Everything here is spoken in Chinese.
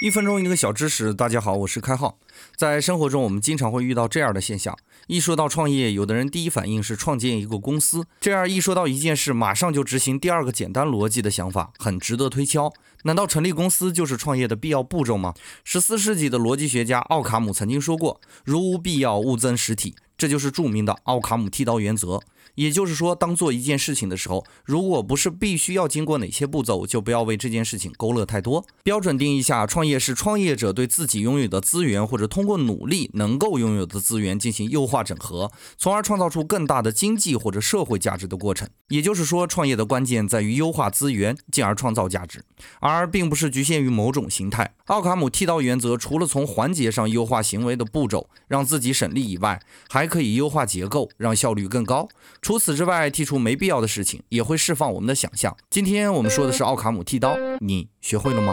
一分钟一个小知识，大家好，我是开浩。在生活中，我们经常会遇到这样的现象：一说到创业，有的人第一反应是创建一个公司；这样一说到一件事，马上就执行第二个简单逻辑的想法，很值得推敲。难道成立公司就是创业的必要步骤吗？十四世纪的逻辑学家奥卡姆曾经说过：“如无必要，勿增实体。”这就是著名的奥卡姆剃刀原则。也就是说，当做一件事情的时候，如果不是必须要经过哪些步骤，就不要为这件事情勾勒太多。标准定义下，创业是创业者对自己拥有的资源，或者通过努力能够拥有的资源进行优化整合，从而创造出更大的经济或者社会价值的过程。也就是说，创业的关键在于优化资源，进而创造价值，而并不是局限于某种形态。奥卡姆剃刀原则除了从环节上优化行为的步骤，让自己省力以外，还可以优化结构，让效率更高。除此之外，剔除没必要的事情，也会释放我们的想象。今天我们说的是奥卡姆剃刀，你学会了吗？